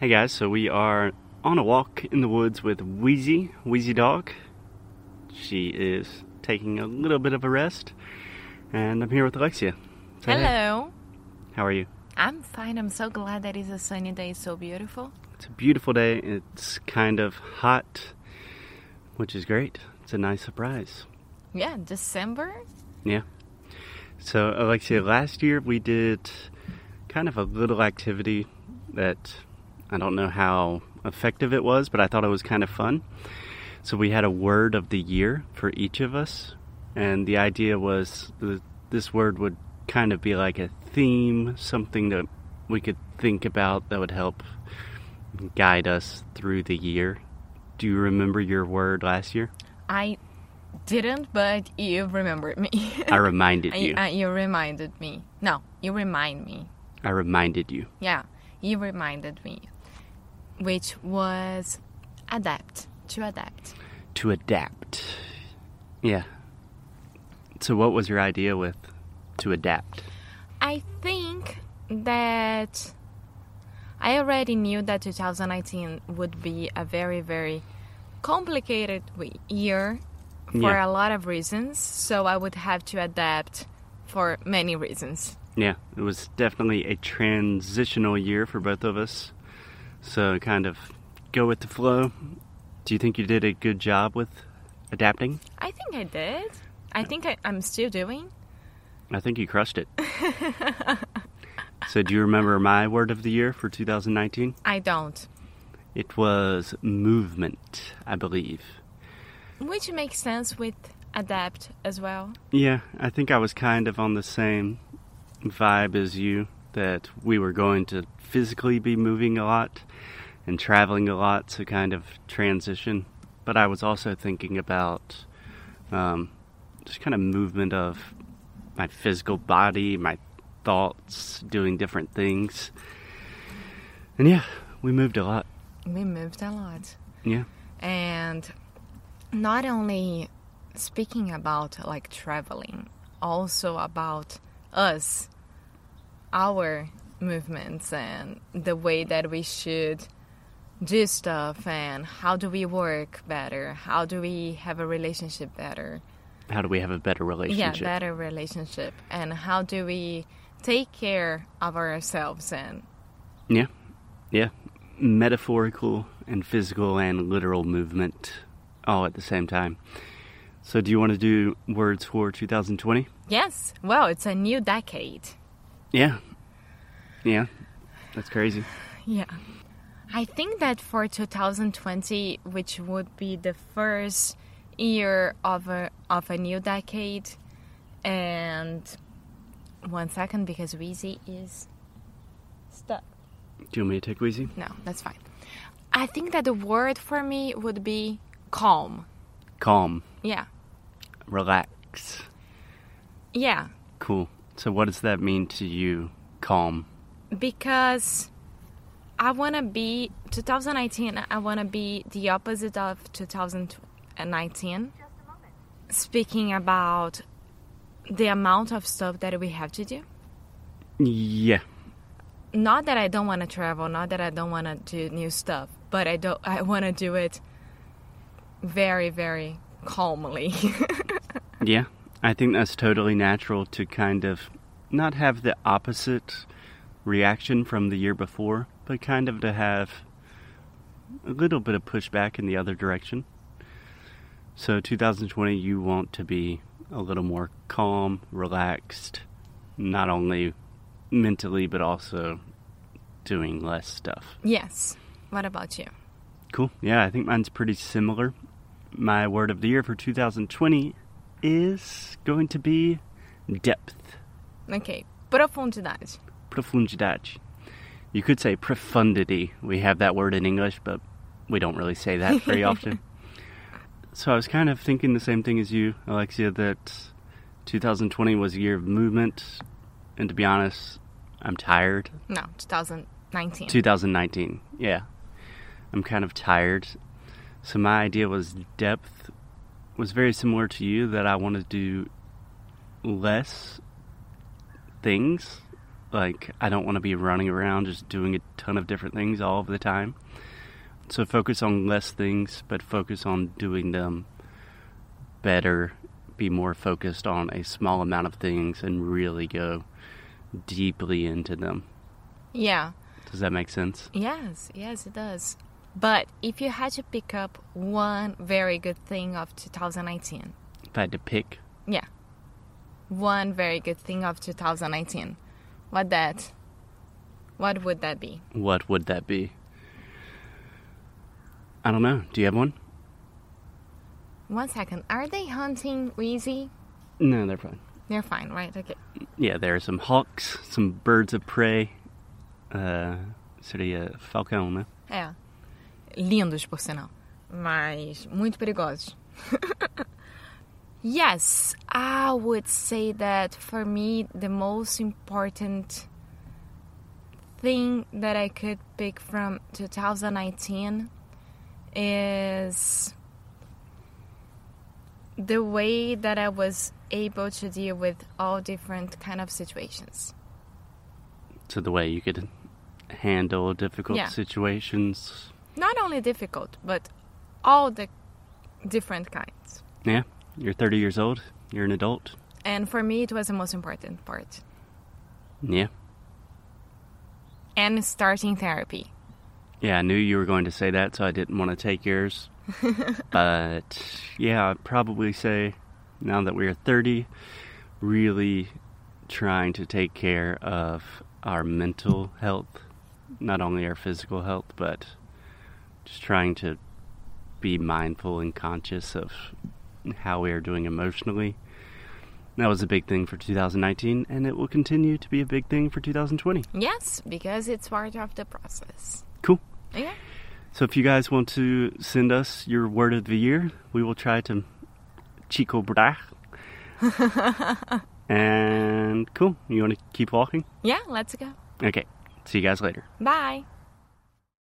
Hey guys, so we are on a walk in the woods with Wheezy, Wheezy Dog. She is taking a little bit of a rest, and I'm here with Alexia. Say hey. Hello. How are you? I'm fine. I'm so glad that it's a sunny day. It's so beautiful. It's a beautiful day. It's kind of hot, which is great. It's a nice surprise. Yeah, December. Yeah. So, Alexia, last year we did kind of a little activity that I don't know how effective it was, but I thought it was kind of fun. So we had a word of the year for each of us, and the idea was that this word would kind of be like a theme, something that we could think about that would help guide us through the year. Do you remember your word last year? I didn't, but you remembered me. I reminded you. I, uh, you reminded me. No, you remind me. I reminded you. Yeah, you reminded me which was adapt, to adapt. To adapt. Yeah. So, what was your idea with to adapt? I think that I already knew that 2019 would be a very, very complicated year for yeah. a lot of reasons. So, I would have to adapt for many reasons. Yeah, it was definitely a transitional year for both of us. So kind of go with the flow. Do you think you did a good job with adapting? I think I did. I think I, am still doing. I think you crushed it. so do you remember my word of the year for 2019? I don't. It was movement, I believe. Which makes sense with adapt as well. Yeah, I think I was kind of on the same vibe as you that we were going to physically be moving a lot and traveling a lot to kind of transition. But I was also thinking about um, just kind of movement of my physical body, my thoughts, doing different things. And yeah, we moved a lot. We moved a lot. Yeah. And not only speaking about like traveling, also about us our movements and the way that we should do stuff and how do we work better? How do we have a relationship better? How do we have a better relationship? yeah better relationship. And how do we take care of ourselves and yeah. Yeah. Metaphorical and physical and literal movement all at the same time. So do you want to do words for 2020 yes. Well it's a new decade yeah. Yeah. That's crazy. Yeah. I think that for 2020, which would be the first year of a of a new decade, and one second because Wheezy is stuck. Do you want me to take Wheezy? No, that's fine. I think that the word for me would be calm. Calm. Yeah. Relax. Yeah. Cool. So, what does that mean to you, calm? Because I want to be 2019. I want to be the opposite of 2019. Speaking about the amount of stuff that we have to do. Yeah. Not that I don't want to travel, not that I don't want to do new stuff, but I don't. I want to do it very, very calmly. yeah. I think that's totally natural to kind of not have the opposite reaction from the year before, but kind of to have a little bit of pushback in the other direction. So, 2020, you want to be a little more calm, relaxed, not only mentally, but also doing less stuff. Yes. What about you? Cool. Yeah, I think mine's pretty similar. My word of the year for 2020 is going to be depth. Okay, profundidade. Profundidade. You could say profundity. We have that word in English, but we don't really say that very often. So I was kind of thinking the same thing as you, Alexia, that 2020 was a year of movement. And to be honest, I'm tired. No, 2019. 2019, yeah. I'm kind of tired. So my idea was depth was very similar to you that I want to do less things Like, I don't want to be running around just doing a ton of different things all of the time. So, focus on less things, but focus on doing them better. Be more focused on a small amount of things and really go deeply into them. Yeah. Does that make sense? Yes, yes, it does. But if you had to pick up one very good thing of 2019, If I had to pick, yeah, one very good thing of 2019, what that, what would that be? what would that be? I don't know. Do you have one? One second, are they hunting Wheezy? No, they're fine. They're fine, right? Okay. Yeah, there are some hawks, some birds of prey. Uh, seria falcão, né? É. Lindos, por sinal. Mas muito perigosos. yes, I would say that for me, the most important thing that I could pick from 2019 is the way that I was able to deal with all different kind of situations. So the way you could handle difficult Yeah. situations. Not only difficult, but all the different kinds. Yeah, you're 30 years old. You're an adult. And for me, it was the most important part. Yeah. And starting therapy. Yeah, I knew you were going to say that, so I didn't want to take yours. but yeah, I'd probably say now that we are 30, really trying to take care of our mental health, not only our physical health, but just trying to be mindful and conscious of how we are doing emotionally. That was a big thing for 2019, and it will continue to be a big thing for 2020. Yes, because it's part of the process. Cool. Yeah. So if you guys want to send us your word of the year, we will try to chico brach. and cool. You want to keep walking? Yeah, let's go. Okay. See you guys later. Bye.